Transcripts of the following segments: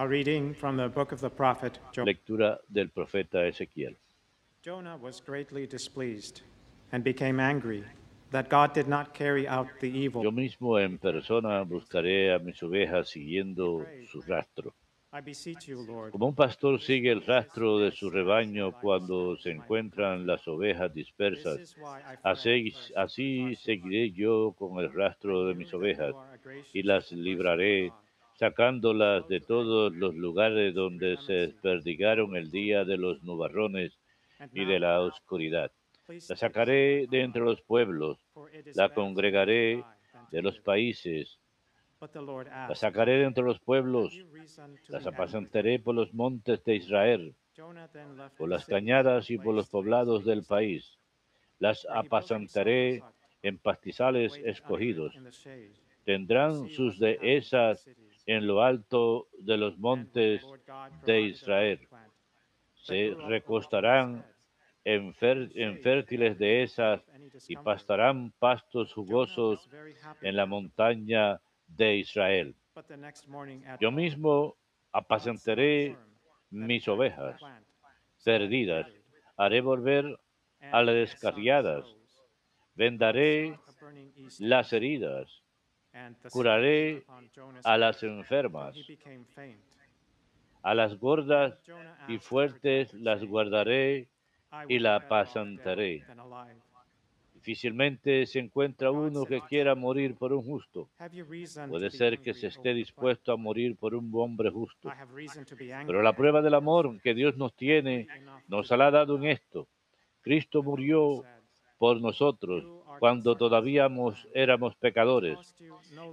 A reading from the book of the prophet Jonah. Lectura del profeta Ezequiel. Jonah was greatly displeased and became angry that God did not carry out the evil. Yo mismo en persona buscaré a mis ovejas siguiendo su rastro. I beseech you, Lord, Como un pastor sigue el rastro de su rebaño cuando se encuentran las ovejas dispersas, así, así seguiré yo con el rastro de mis ovejas y las libraré. Sacándolas de todos los lugares donde se desperdigaron el día de los nubarrones y de la oscuridad. La sacaré de entre los pueblos, la congregaré de los países, la sacaré de entre los "Have pueblos, las be angry?" apacentaré por los montes de Israel, por las cañadas y por los poblados del país. Las apacentaré en pastizales escogidos. Tendrán sus dehesas. En lo alto de los montes de Israel. Se recostarán en, fértiles dehesas y pastarán pastos jugosos en la montaña de Israel. Yo mismo apacentaré mis ovejas perdidas. Haré volver a las descarriadas. Vendaré las heridas. Curaré a las enfermas. A las gordas y fuertes las guardaré. "I y la apacentaré." Difícilmente se encuentra uno que quiera morir por un justo. Puede ser que se esté dispuesto a morir por un hombre justo. Pero la prueba del amor que Dios nos tiene nos la ha dado en esto. Cristo murió por nosotros "You are cuando todavía éramos pecadores.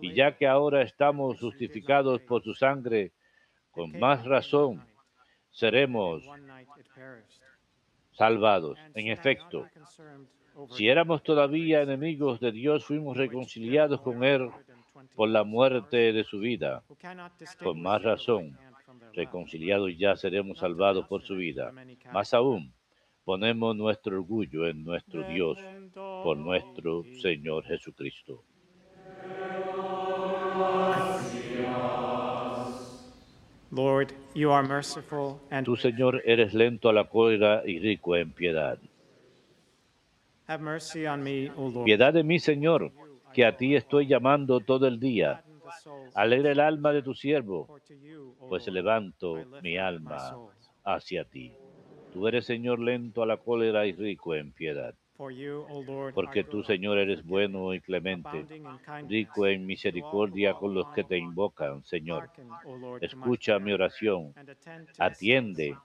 Y ya que ahora estamos justificados por su sangre, con más razón seremos salvados. En efecto, si éramos todavía enemigos de Dios, fuimos reconciliados con Él 120 por la muerte de su vida. Con más razón, reconciliados ya seremos salvados por su vida. Más aún, ponemos nuestro orgullo en nuestro Dios, por nuestro Señor Jesucristo. Lord, you are merciful and Tú, Señor, eres lento a la cólera y rico en piedad. have mercy on me, O Lord. Piedad de mí, Señor, que a ti estoy llamando todo el día. Alegra el alma de tu siervo, pues levanto mi alma hacia ti. Tú eres, Señor, lento a la cólera y rico en piedad. Porque tú, Señor, eres bueno y clemente, rico en misericordia con los que te invocan, Señor. Escucha mi oración, atiende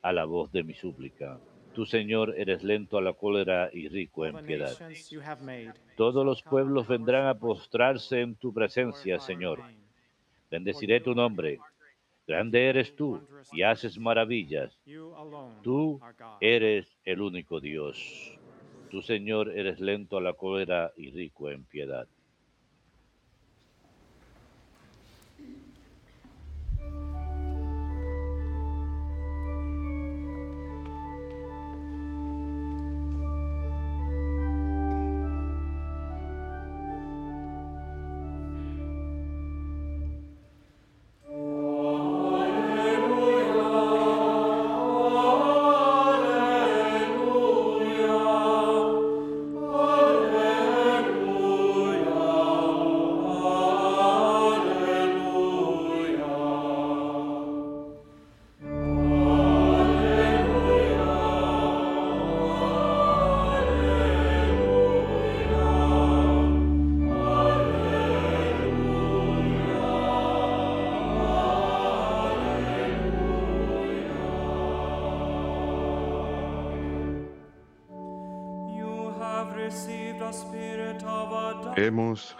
a la voz de mi súplica. Tú, Señor, eres lento a la cólera y rico en piedad. Todos los pueblos vendrán a postrarse en tu presencia, Señor. Bendeciré tu nombre. Grande eres tú y haces maravillas. Tú eres el único Dios. Tú, Señor, eres lento a la cólera y rico en piedad.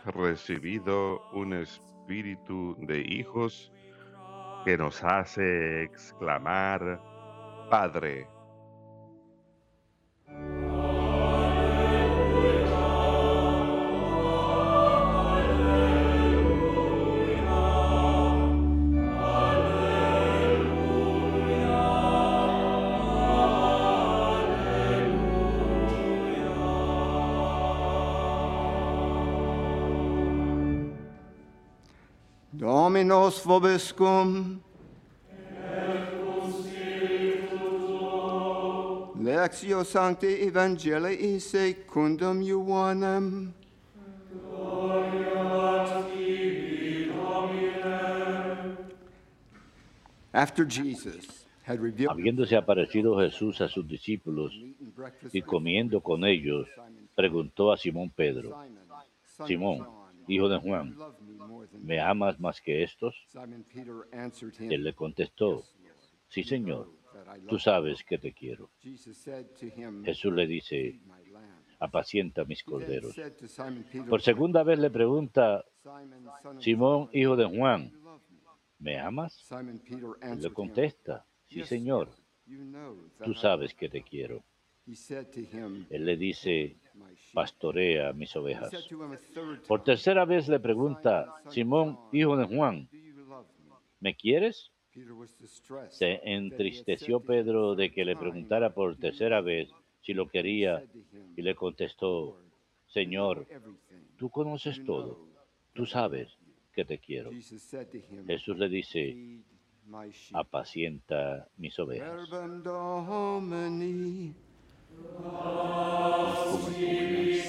Recibido un espíritu de hijos que nos hace exclamar, Padre. Dominos vobiscum. Lectio Sancti Evangelii secundum Ioannem. After Jesus had revealed Habiéndose aparecido Jesús a sus discípulos y comiendo con ellos, preguntó a Simón Pedro, Simón, hijo de Juan, me more than ¿me these?" amas más que estos? Él le contestó, sí, Señor, tú sabes que te quiero. you." Jesus said to him, Jesús le dice, apacienta mis corderos. Por segunda vez le pregunta, Simón, hijo de Juan, me?" ¿me amas? Él le contesta, sí, "Yes, Señor, tú sabes que te quiero. You." He said to him, Él le dice, pastorea mis ovejas. Por tercera vez le pregunta, Simón, hijo de Juan, "Do you love me?" ¿me quieres? Se entristeció Pedro de que le preguntara por "Do you tercera love me?" vez si lo quería y le contestó, "Lord, you know Señor, tú conoces todo, tú sabes love you." que te quiero. Jesús le dice, apacienta mis ovejas. Verbum Domini.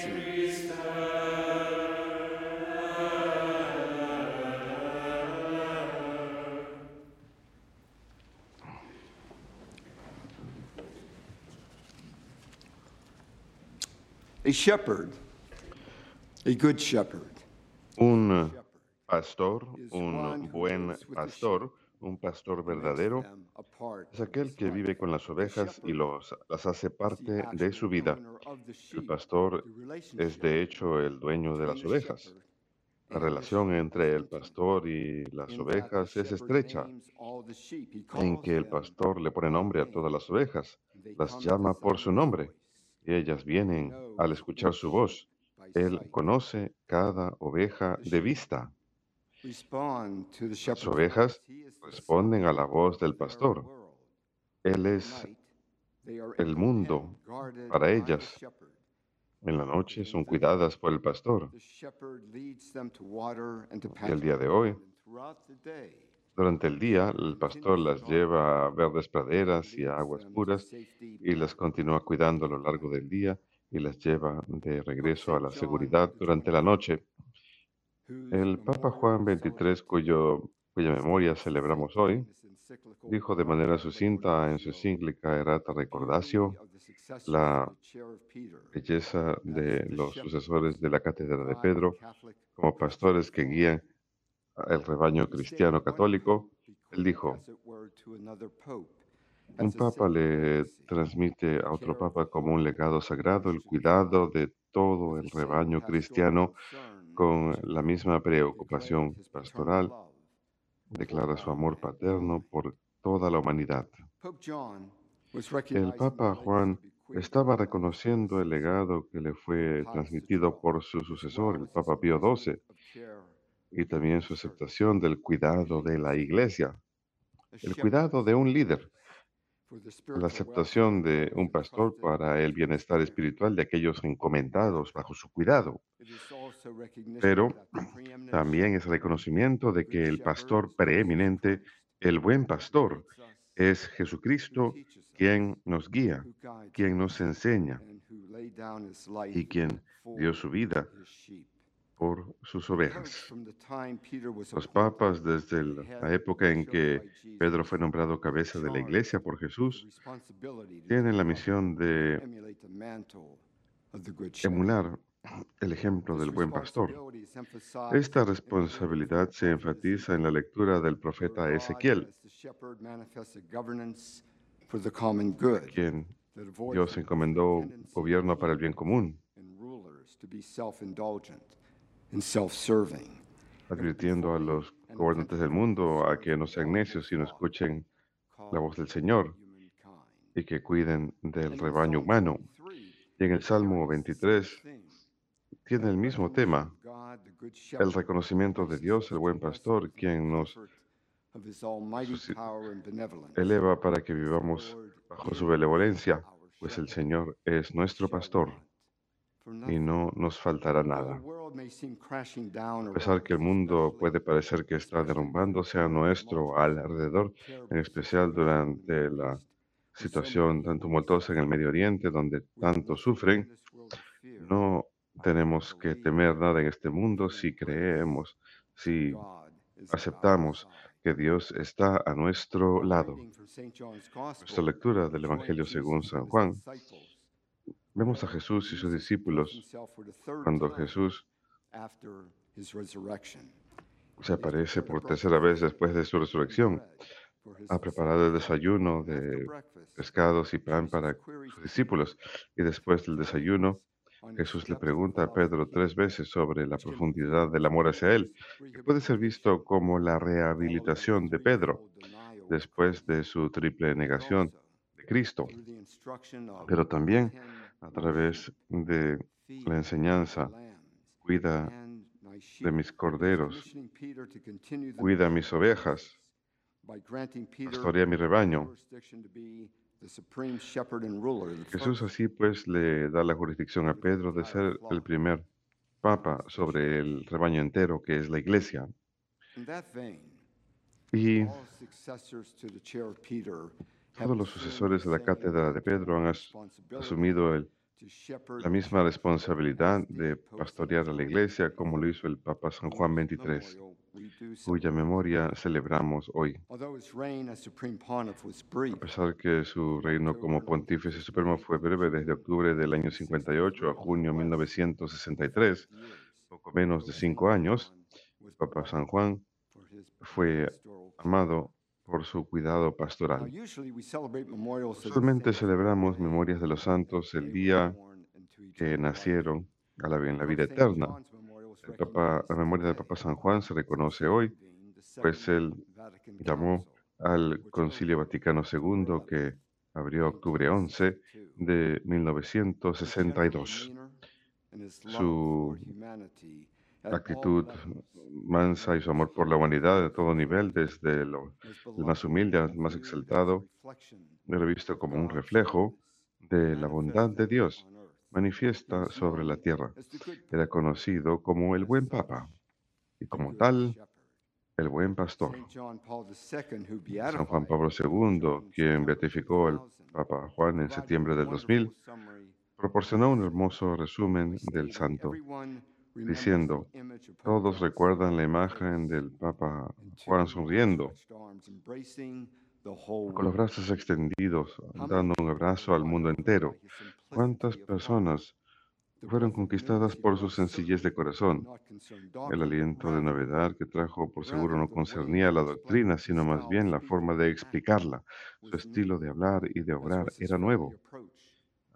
A shepherd, a good shepherd, Un shepherd pastor, is one un who buen lives with the pastor, un pastor verdadero, es aquel que vive con las ovejas y los, las hace parte de su vida. El pastor es de hecho el dueño de las ovejas. La relación entre el pastor y las ovejas es estrecha, en que el pastor le pone nombre a todas las ovejas, las llama por su nombre, y ellas vienen al escuchar su voz. Él conoce cada oveja de vista. Las ovejas responden a la voz del pastor. Él es el mundo para ellas. En la noche son cuidadas por el pastor. Y el día de hoy, durante el día, el pastor las lleva a verdes praderas y a aguas puras y las continúa cuidando a lo largo del día y las lleva de regreso a la seguridad durante la noche. El Papa Juan XXIII, cuya memoria celebramos hoy, dijo de manera sucinta en su encíclica Errata Recordatio la belleza de los sucesores de la cátedra de Pedro como pastores que guían el rebaño cristiano católico. Él dijo, un papa le transmite a otro papa como un legado sagrado el cuidado de todo el rebaño cristiano con la misma preocupación pastoral. Declara su amor paterno por toda la humanidad. El Papa Juan estaba reconociendo el legado que le fue transmitido por su sucesor, el Papa Pío XII, y también su aceptación del cuidado de la Iglesia, el cuidado de un líder, la aceptación de un pastor para el bienestar espiritual de aquellos encomendados bajo su cuidado. Pero también es reconocimiento de que el pastor preeminente, el buen pastor, es Jesucristo, quien nos guía, quien nos enseña y quien dio su vida. Por sus ovejas. Los papas, desde la época en que Pedro fue nombrado cabeza de la iglesia por Jesús, tienen la misión de emular el ejemplo del buen pastor. Esta responsabilidad se enfatiza en la lectura del profeta Ezequiel, quien Dios encomendó gobierno para el bien común, advirtiendo a los gobernantes del mundo a que no sean necios, sino escuchen la voz del Señor y que cuiden del rebaño humano. 23, Y en el Salmo carries the 23 same theme. tiene el mismo tema, el reconocimiento de Dios, el buen pastor, quien nos eleva para que vivamos bajo su benevolencia, pues el. Señor es nuestro pastor y no nos faltará nada. A pesar que el mundo puede parecer que está derrumbándose a nuestro alrededor, en especial durante la situación tan tumultuosa en el Medio Oriente, donde tanto sufren, no tenemos que temer nada en este mundo si creemos, si aceptamos que Dios está a nuestro lado. Nuestra lectura del Evangelio según San Juan, vemos a Jesús y sus discípulos cuando Jesús se aparece por tercera vez después de su resurrección. Ha preparado el desayuno de pescados y pan para sus discípulos. Y después del desayuno Jesús le pregunta a Pedro tres veces sobre la profundidad del amor hacia él, que puede ser visto como la rehabilitación de Pedro después de su triple negación de Cristo, pero también a través de la enseñanza, cuida de mis corderos, cuida mis ovejas, pastorea mi rebaño. Jesús así pues le da la jurisdicción a Pedro de ser el primer papa sobre el rebaño entero que es la iglesia. Y todos los sucesores de la cátedra de Pedro han asumido el la misma responsabilidad de pastorear a la iglesia como lo hizo el Papa San Juan XXIII, cuya memoria celebramos hoy. A pesar que su reino como pontífice supremo fue breve desde octubre del año 58 a junio 1963, poco menos de cinco años, el Papa San Juan fue amado por su cuidado pastoral. Usualmente celebramos memorias de los santos el día que nacieron a la, en la vida eterna. la memoria del Papa San Juan se reconoce hoy, pues él llamó al Concilio Vaticano II que abrió octubre 11 de 1962. Su actitud mansa y su amor por la humanidad de todo nivel, desde lo, el más humilde al más exaltado, era visto como un reflejo de la bondad de Dios manifiesta sobre la tierra. Era conocido como el buen papa y como tal, el buen pastor. San Juan Pablo II, quien beatificó al Papa Juan en septiembre del 2000, proporcionó un hermoso resumen del santo diciendo, todos recuerdan la imagen del Papa Juan sonriendo, con los brazos extendidos, dando un abrazo al mundo entero. ¿Cuántas personas fueron conquistadas por su sencillez de corazón? El aliento de novedad que trajo por seguro no concernía la doctrina, sino más bien la forma de explicarla. Su estilo de hablar y de obrar era nuevo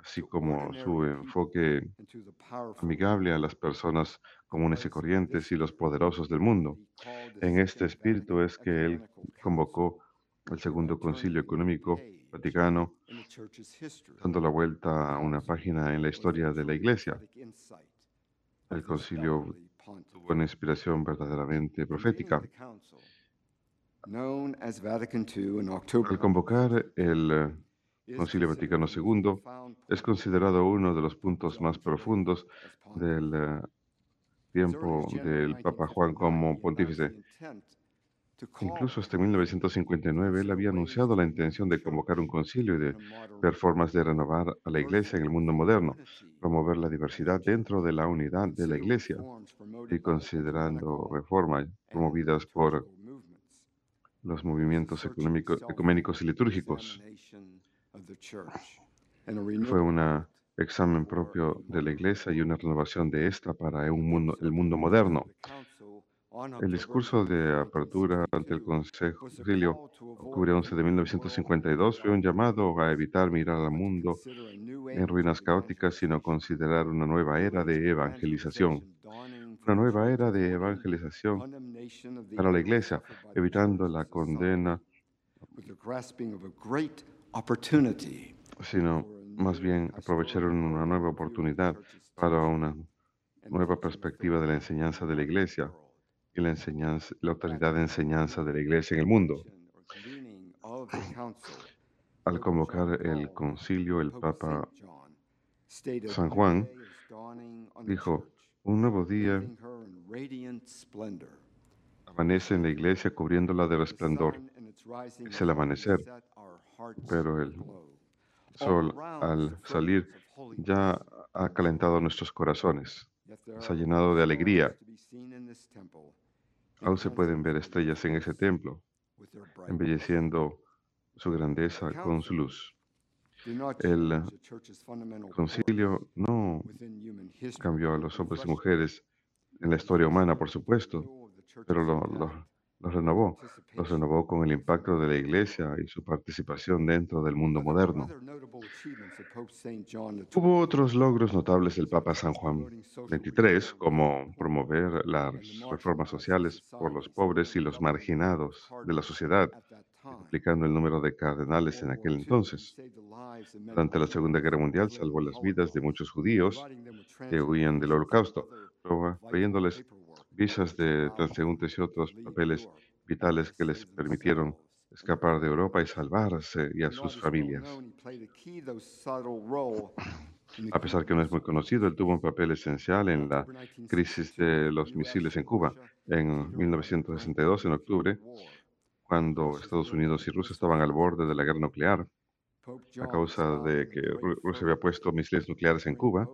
así como su enfoque amigable a las personas comunes y corrientes y los poderosos del mundo. En este espíritu es que él convocó el Segundo Concilio Económico Vaticano, dando la vuelta a una página en la historia de la Iglesia. El concilio tuvo una inspiración verdaderamente profética. Al convocar el Concilio Vaticano II es considerado uno de los puntos más profundos del eh, tiempo del Papa Juan como pontífice. Incluso hasta 1959 él había anunciado la intención de convocar un concilio y de ver formas de renovar a la iglesia en el mundo moderno, promover la diversidad dentro de la unidad de la iglesia y considerando reformas promovidas por los movimientos ecuménicos y litúrgicos. Fue un examen propio de la Iglesia y una renovación de esta para el mundo, el mundo moderno. El discurso de apertura ante el Consejo Concilio, octubre 11 de 1952, fue un llamado a evitar mirar al mundo en ruinas caóticas, sino considerar una nueva era de evangelización. Una nueva era de evangelización para la Iglesia, evitando la condena sino más bien aprovecharon una nueva oportunidad para una nueva perspectiva de la enseñanza de la Iglesia y la, enseñanza, la autoridad de enseñanza de la Iglesia en el mundo. Al convocar el concilio, el Papa San Juan dijo, un nuevo día amanece en la iglesia cubriéndola de resplandor es el amanecer, pero el sol al salir ya ha calentado nuestros corazones, se ha llenado de alegría. Aún se pueden ver estrellas en ese templo, embelleciendo su grandeza con su luz. El concilio no cambió a los hombres y mujeres en la historia humana, por supuesto, pero lo, lo- los renovó. Los renovó con el impacto de la Iglesia y su participación dentro del mundo moderno. Hubo otros logros notables del Papa San Juan XXIII, como promover las reformas sociales por los pobres y los marginados de la sociedad, multiplicando el número de cardenales en aquel entonces. Durante la Segunda Guerra Mundial salvó las vidas de muchos judíos que huían del holocausto, proveyéndoles visas de transeúntes y otros papeles vitales que les permitieron escapar de Europa y salvarse y a sus familias. A pesar que no es muy conocido, él tuvo un papel esencial en la crisis de los misiles en Cuba en 1962, en octubre, cuando Estados Unidos y Rusia estaban al borde de la guerra nuclear a causa de que Ru- Rusia había puesto misiles nucleares en Cuba.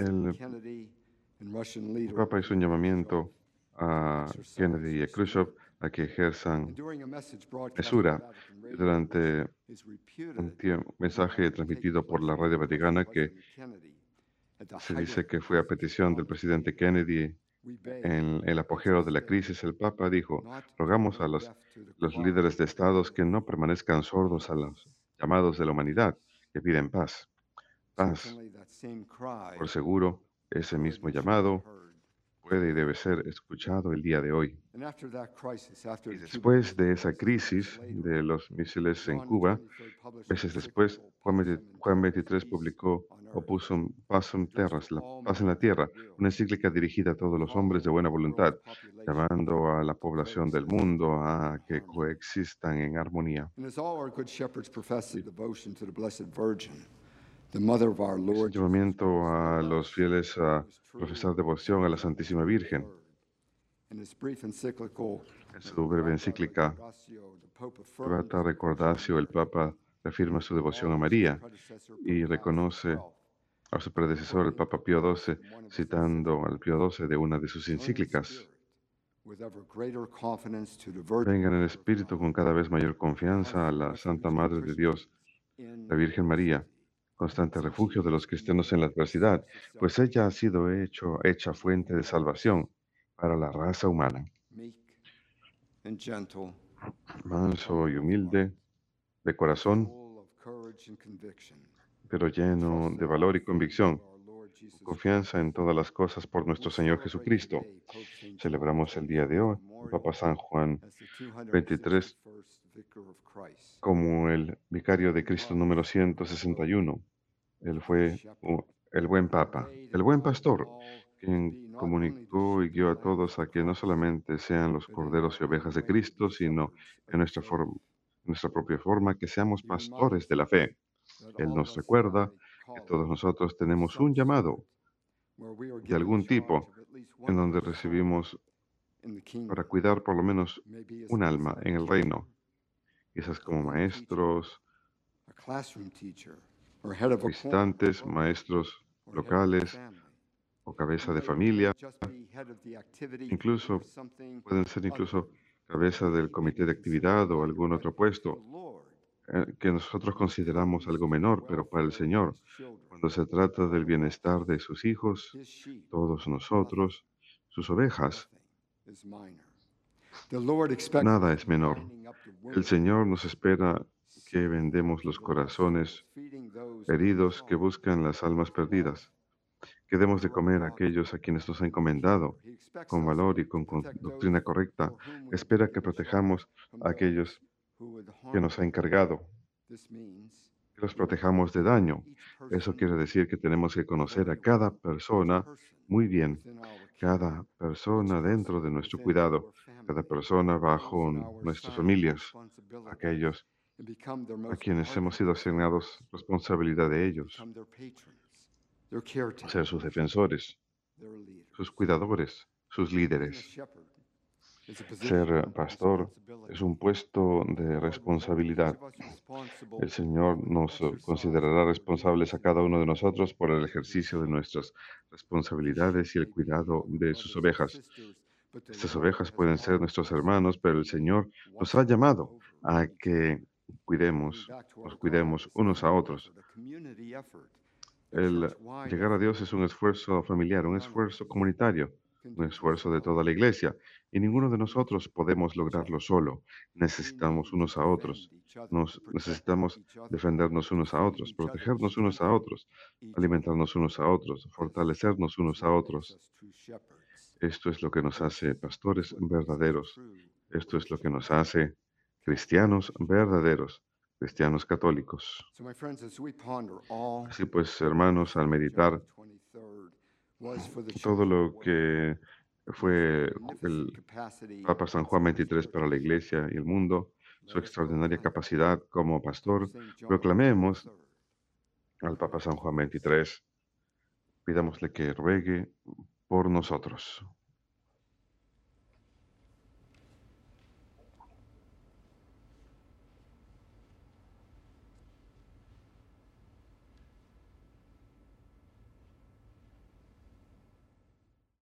El Papa hizo un llamamiento a Kennedy y a Khrushchev a que ejerzan mesura durante un mensaje transmitido por la radio vaticana que se dice que fue a petición del presidente Kennedy en el apogeo de la crisis. El Papa dijo, rogamos a los, los líderes de estados que no permanezcan sordos a los llamados de la humanidad que piden paz. Paz, por seguro, ese mismo llamado puede y debe ser escuchado el día de hoy. Y después de esa crisis de los misiles en Cuba, meses después, Juan 20 Juan 23 publicó Opusum Pasum Terras, la paz en la tierra, una encíclica dirigida a todos los hombres de buena voluntad, llamando a la población del mundo a que coexistan en armonía. Llamamiento a los fieles a profesar devoción a la Santísima Virgen. En su breve encíclica, Beata Recordatio, el Papa reafirma su devoción a María y reconoce a su predecesor, el Papa Pío XII, citando al Pío XII de una de sus encíclicas. Vengan en espíritu con cada vez mayor confianza a la Santa Madre de Dios, la Virgen María, constante refugio de los cristianos en la adversidad, pues ella ha sido hecho, hecha fuente de salvación para la raza humana. Manso y humilde, de corazón, pero lleno de valor y convicción. Confianza en todas las cosas por nuestro Señor Jesucristo. Celebramos el día de hoy, Papa San Juan as the 23 261st Vicar of Christ. como el vicario de Cristo número 161. Él fue el buen Papa, el buen pastor, quien comunicó y guió a todos a que no solamente sean los corderos y ovejas de Cristo, sino en nuestra, forma, nuestra propia forma, que seamos pastores de la fe. Él nos recuerda que todos nosotros tenemos un llamado de algún tipo en donde recibimos para cuidar por lo menos un alma en el reino, quizás como maestros, visitantes, maestros locales o cabeza de familia, incluso pueden ser incluso cabeza del comité de actividad o algún otro puesto eh, que nosotros consideramos algo menor, pero para el Señor, cuando se trata del bienestar de sus hijos, todos nosotros, sus ovejas, nada es menor. El Señor nos espera que vendemos los corazones heridos que buscan las almas perdidas, que demos de comer a aquellos a quienes nos ha encomendado con valor y con, con doctrina correcta. Espera que protejamos a aquellos que nos ha encargado, que los protejamos de daño. Eso quiere decir que tenemos que conocer a cada persona muy bien, cada persona dentro de nuestro cuidado, cada persona bajo nuestras familias, aquellos a quienes hemos sido asignados responsabilidad de ellos, ser sus defensores, sus cuidadores, sus líderes. Position Ser of pastor es un puesto de responsabilidad. El Señor nos eh, considerará responsables a cada uno de nosotros por el ejercicio de nuestras responsabilidades y el cuidado de sus ovejas. Estas ovejas pueden ser nuestros hermanos, pero el Señor nos ha llamado a que cuidemos, nos cuidemos unos a otros. El llegar a Dios es un esfuerzo familiar, un esfuerzo comunitario, un esfuerzo de toda la iglesia, y ninguno de nosotros podemos lograrlo solo. Necesitamos unos a otros, nos necesitamos defendernos unos a otros, protegernos unos a otros, alimentarnos unos a otros, fortalecernos unos a otros. Esto es lo que nos hace pastores verdaderos. Esto es lo que nos hace cristianos verdaderos, cristianos católicos. Así pues, hermanos, al meditar todo lo que fue el Papa San Juan XXIII para la Iglesia y el mundo, su extraordinaria capacidad como pastor, proclamemos al Papa San Juan XXIII, pidámosle que ruegue por nosotros.